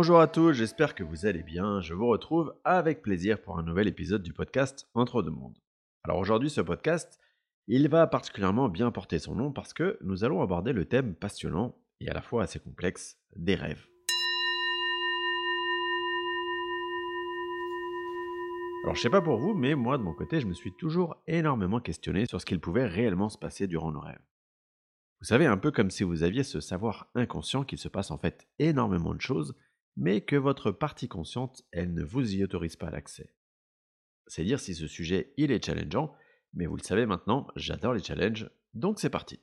Bonjour à tous, j'espère que vous allez bien. Je vous retrouve avec plaisir pour un nouvel épisode du podcast Entre deux mondes. Alors aujourd'hui, ce podcast, il va particulièrement bien porter son nom parce que nous allons aborder le thème passionnant et à la fois assez complexe des rêves. Alors je sais pas pour vous, mais moi de mon côté, je me suis toujours énormément questionné sur ce qu'il pouvait réellement se passer durant nos rêves. Vous savez, un peu comme si vous aviez ce savoir inconscient qu'il se passe en fait énormément de choses, mais que votre partie consciente, elle ne vous y autorise pas l'accès. C'est dire si ce sujet, il est challengeant, mais vous le savez maintenant, j'adore les challenges, donc c'est parti.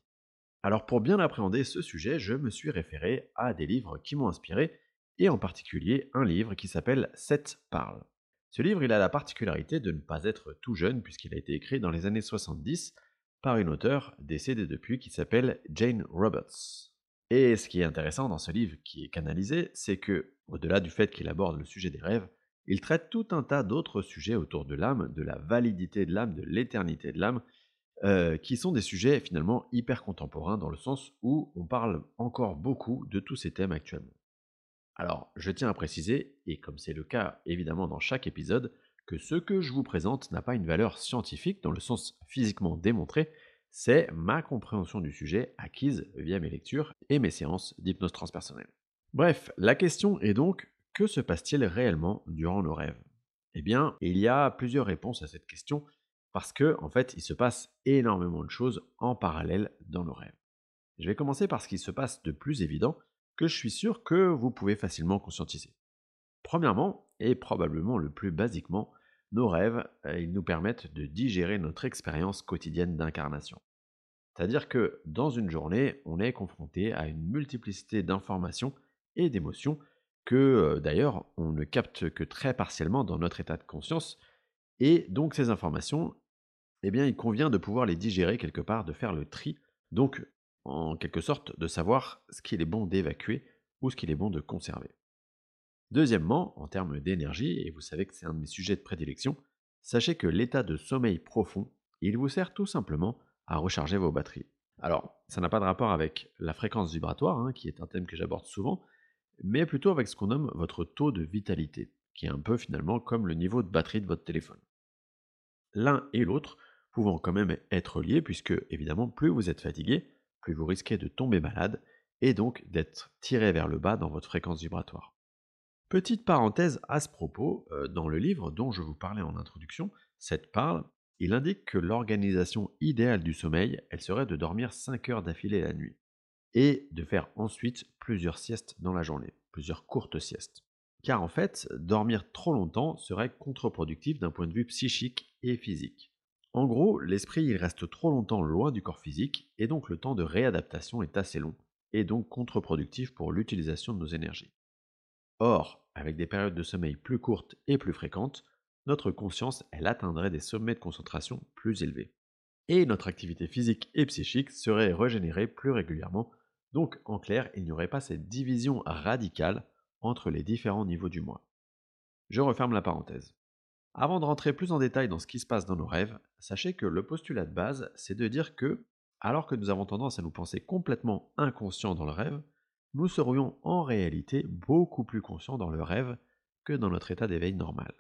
Alors pour bien appréhender ce sujet, je me suis référé à des livres qui m'ont inspiré, et en particulier un livre qui s'appelle Sept parle. Ce livre, il a la particularité de ne pas être tout jeune puisqu'il a été écrit dans les années 70 par une auteure décédée depuis qui s'appelle Jane Roberts. Et ce qui est intéressant dans ce livre qui est canalisé, c'est que, au-delà du fait qu'il aborde le sujet des rêves, il traite tout un tas d'autres sujets autour de l'âme, de la validité de l'âme, de l'éternité de l'âme, euh, qui sont des sujets finalement hyper contemporains dans le sens où on parle encore beaucoup de tous ces thèmes actuellement. Alors, je tiens à préciser, et comme c'est le cas évidemment dans chaque épisode, que ce que je vous présente n'a pas une valeur scientifique dans le sens physiquement démontré, c'est ma compréhension du sujet acquise via mes lectures et mes séances d'hypnose transpersonnelle. Bref, la question est donc, que se passe-t-il réellement durant nos rêves? Eh bien, il y a plusieurs réponses à cette question, parce que, en fait, il se passe énormément de choses en parallèle dans nos rêves. Je vais commencer par ce qui se passe de plus évident, que je suis sûr que vous pouvez facilement conscientiser. Premièrement, et probablement le plus basiquement, nos rêves, euh, ils nous permettent de digérer notre expérience quotidienne d'incarnation. C'est-à-dire que dans une journée, on est confronté à une multiplicité d'informations et d'émotions que euh, d'ailleurs on ne capte que très partiellement dans notre état de conscience. Et donc ces informations, eh bien il convient de pouvoir les digérer quelque part, de faire le tri. Donc en quelque sorte de savoir ce qu'il est bon d'évacuer ou ce qu'il est bon de conserver. Deuxièmement, en termes d'énergie, et vous savez que c'est un de mes sujets de prédilection, sachez que l'état de sommeil profond, il vous sert tout simplement à recharger vos batteries. Alors, ça n'a pas de rapport avec la fréquence vibratoire, hein, qui est un thème que j'aborde souvent, mais plutôt avec ce qu'on nomme votre taux de vitalité, qui est un peu finalement comme le niveau de batterie de votre téléphone. L'un et l'autre pouvant quand même être liés, puisque évidemment, plus vous êtes fatigué, plus vous risquez de tomber malade et donc d'être tiré vers le bas dans votre fréquence vibratoire. Petite parenthèse à ce propos, euh, dans le livre dont je vous parlais en introduction, cette parle, il indique que l'organisation idéale du sommeil, elle serait de dormir 5 heures d'affilée la nuit et de faire ensuite plusieurs siestes dans la journée, plusieurs courtes siestes. Car en fait, dormir trop longtemps serait contre-productif d'un point de vue psychique et physique. En gros, l'esprit reste trop longtemps loin du corps physique et donc le temps de réadaptation est assez long et donc contre-productif pour l'utilisation de nos énergies. Or, avec des périodes de sommeil plus courtes et plus fréquentes, notre conscience elle atteindrait des sommets de concentration plus élevés. Et notre activité physique et psychique serait régénérée plus régulièrement, donc en clair, il n'y aurait pas cette division radicale entre les différents niveaux du moi. Je referme la parenthèse. Avant de rentrer plus en détail dans ce qui se passe dans nos rêves, sachez que le postulat de base, c'est de dire que, alors que nous avons tendance à nous penser complètement inconscients dans le rêve, nous serions en réalité beaucoup plus conscients dans le rêve que dans notre état d'éveil normal.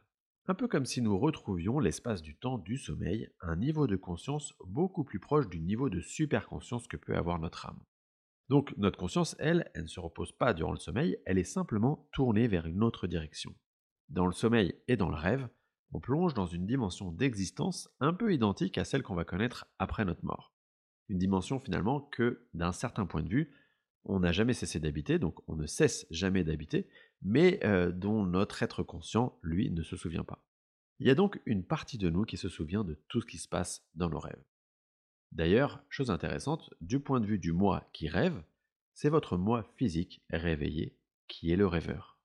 Un peu comme si nous retrouvions l'espace du temps du sommeil, un niveau de conscience beaucoup plus proche du niveau de superconscience que peut avoir notre âme. Donc notre conscience, elle, elle ne se repose pas durant le sommeil, elle est simplement tournée vers une autre direction. Dans le sommeil et dans le rêve, on plonge dans une dimension d'existence un peu identique à celle qu'on va connaître après notre mort. Une dimension finalement que, d'un certain point de vue, on n'a jamais cessé d'habiter, donc on ne cesse jamais d'habiter, mais euh, dont notre être conscient, lui, ne se souvient pas. Il y a donc une partie de nous qui se souvient de tout ce qui se passe dans nos rêves. D'ailleurs, chose intéressante, du point de vue du moi qui rêve, c'est votre moi physique réveillé qui est le rêveur.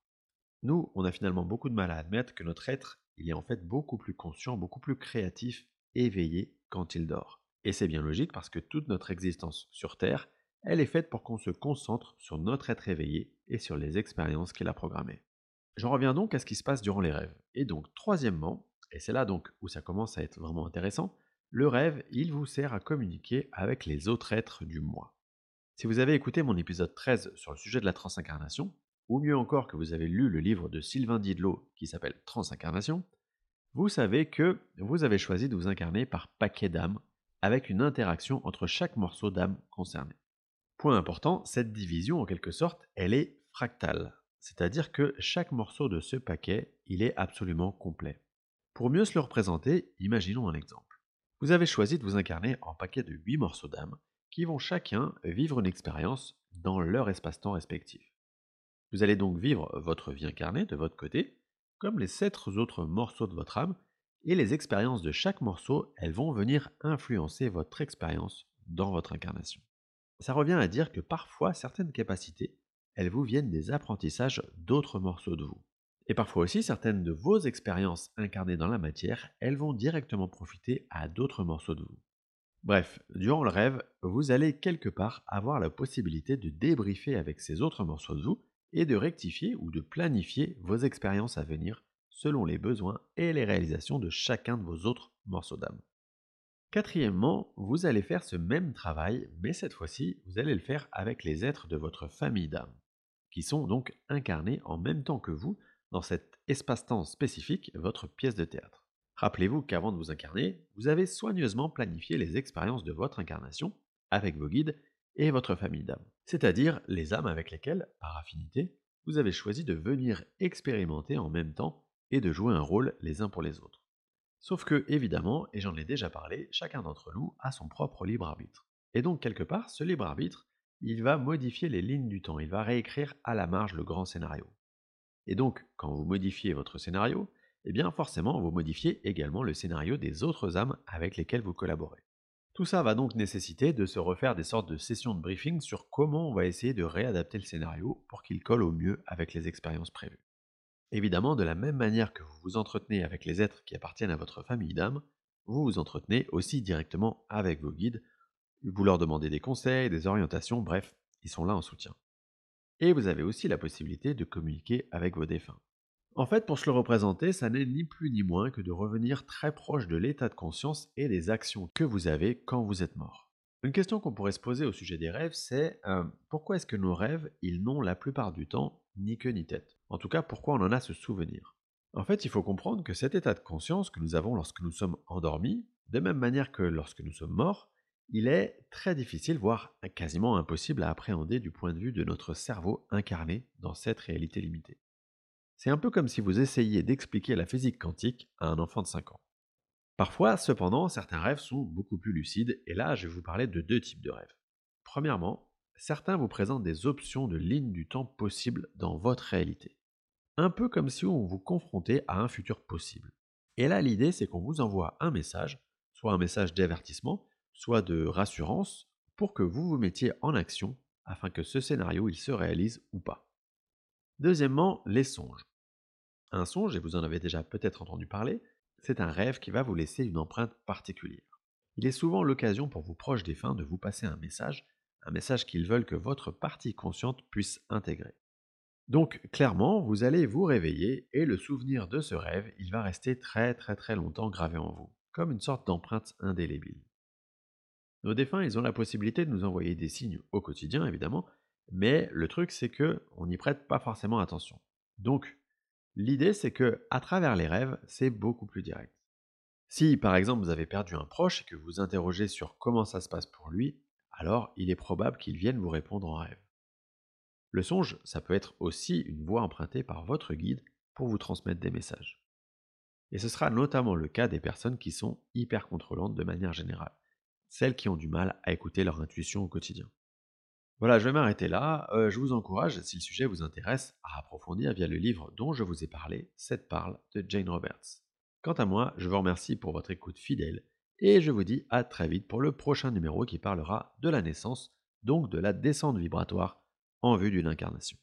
Nous, on a finalement beaucoup de mal à admettre que notre être il est en fait beaucoup plus conscient, beaucoup plus créatif, éveillé quand il dort. Et c'est bien logique parce que toute notre existence sur Terre, elle est faite pour qu'on se concentre sur notre être éveillé et sur les expériences qu'il a programmées. J'en reviens donc à ce qui se passe durant les rêves. Et donc, troisièmement, et c'est là donc où ça commence à être vraiment intéressant, le rêve, il vous sert à communiquer avec les autres êtres du moi. Si vous avez écouté mon épisode 13 sur le sujet de la transincarnation, ou mieux encore que vous avez lu le livre de Sylvain Didlot qui s'appelle Transincarnation, vous savez que vous avez choisi de vous incarner par paquet d'âmes, avec une interaction entre chaque morceau d'âme concerné. Point important, cette division en quelque sorte, elle est fractale, c'est-à-dire que chaque morceau de ce paquet, il est absolument complet. Pour mieux se le représenter, imaginons un exemple. Vous avez choisi de vous incarner en paquet de 8 morceaux d'âme qui vont chacun vivre une expérience dans leur espace-temps respectif. Vous allez donc vivre votre vie incarnée de votre côté, comme les sept autres morceaux de votre âme, et les expériences de chaque morceau, elles vont venir influencer votre expérience dans votre incarnation. Ça revient à dire que parfois certaines capacités, elles vous viennent des apprentissages d'autres morceaux de vous. Et parfois aussi certaines de vos expériences incarnées dans la matière, elles vont directement profiter à d'autres morceaux de vous. Bref, durant le rêve, vous allez quelque part avoir la possibilité de débriefer avec ces autres morceaux de vous et de rectifier ou de planifier vos expériences à venir selon les besoins et les réalisations de chacun de vos autres morceaux d'âme. Quatrièmement, vous allez faire ce même travail, mais cette fois-ci, vous allez le faire avec les êtres de votre famille d'âme, qui sont donc incarnés en même temps que vous dans cet espace-temps spécifique, votre pièce de théâtre. Rappelez-vous qu'avant de vous incarner, vous avez soigneusement planifié les expériences de votre incarnation avec vos guides et votre famille d'âmes, c'est-à-dire les âmes avec lesquelles, par affinité, vous avez choisi de venir expérimenter en même temps et de jouer un rôle les uns pour les autres. Sauf que, évidemment, et j'en ai déjà parlé, chacun d'entre nous a son propre libre arbitre. Et donc, quelque part, ce libre arbitre, il va modifier les lignes du temps, il va réécrire à la marge le grand scénario. Et donc, quand vous modifiez votre scénario, eh bien forcément, vous modifiez également le scénario des autres âmes avec lesquelles vous collaborez. Tout ça va donc nécessiter de se refaire des sortes de sessions de briefing sur comment on va essayer de réadapter le scénario pour qu'il colle au mieux avec les expériences prévues. Évidemment, de la même manière que vous vous entretenez avec les êtres qui appartiennent à votre famille d'âmes, vous vous entretenez aussi directement avec vos guides, vous leur demandez des conseils, des orientations, bref, ils sont là en soutien. Et vous avez aussi la possibilité de communiquer avec vos défunts. En fait, pour se le représenter, ça n'est ni plus ni moins que de revenir très proche de l'état de conscience et des actions que vous avez quand vous êtes mort. Une question qu'on pourrait se poser au sujet des rêves, c'est euh, pourquoi est-ce que nos rêves, ils n'ont la plupart du temps ni queue ni tête? En tout cas, pourquoi on en a ce souvenir? En fait, il faut comprendre que cet état de conscience que nous avons lorsque nous sommes endormis, de même manière que lorsque nous sommes morts, il est très difficile, voire quasiment impossible à appréhender du point de vue de notre cerveau incarné dans cette réalité limitée. C'est un peu comme si vous essayiez d'expliquer la physique quantique à un enfant de 5 ans. Parfois, cependant, certains rêves sont beaucoup plus lucides, et là, je vais vous parler de deux types de rêves. Premièrement, certains vous présentent des options de lignes du temps possibles dans votre réalité. Un peu comme si on vous confrontait à un futur possible. Et là, l'idée, c'est qu'on vous envoie un message, soit un message d'avertissement, soit de rassurance, pour que vous vous mettiez en action afin que ce scénario se réalise ou pas. Deuxièmement, les songes. Un songe, et vous en avez déjà peut-être entendu parler, c'est un rêve qui va vous laisser une empreinte particulière. Il est souvent l'occasion pour vos proches défunts de vous passer un message, un message qu'ils veulent que votre partie consciente puisse intégrer. Donc clairement, vous allez vous réveiller et le souvenir de ce rêve, il va rester très très très longtemps gravé en vous, comme une sorte d'empreinte indélébile. Nos défunts, ils ont la possibilité de nous envoyer des signes au quotidien, évidemment, mais le truc, c'est que on n'y prête pas forcément attention. Donc, L'idée, c'est que, à travers les rêves, c'est beaucoup plus direct. Si, par exemple, vous avez perdu un proche et que vous interrogez sur comment ça se passe pour lui, alors il est probable qu'il vienne vous répondre en rêve. Le songe, ça peut être aussi une voix empruntée par votre guide pour vous transmettre des messages. Et ce sera notamment le cas des personnes qui sont hyper contrôlantes de manière générale, celles qui ont du mal à écouter leur intuition au quotidien. Voilà, je vais m'arrêter là. Euh, je vous encourage, si le sujet vous intéresse, à approfondir via le livre dont je vous ai parlé, Cette parle de Jane Roberts. Quant à moi, je vous remercie pour votre écoute fidèle et je vous dis à très vite pour le prochain numéro qui parlera de la naissance, donc de la descente vibratoire en vue d'une incarnation.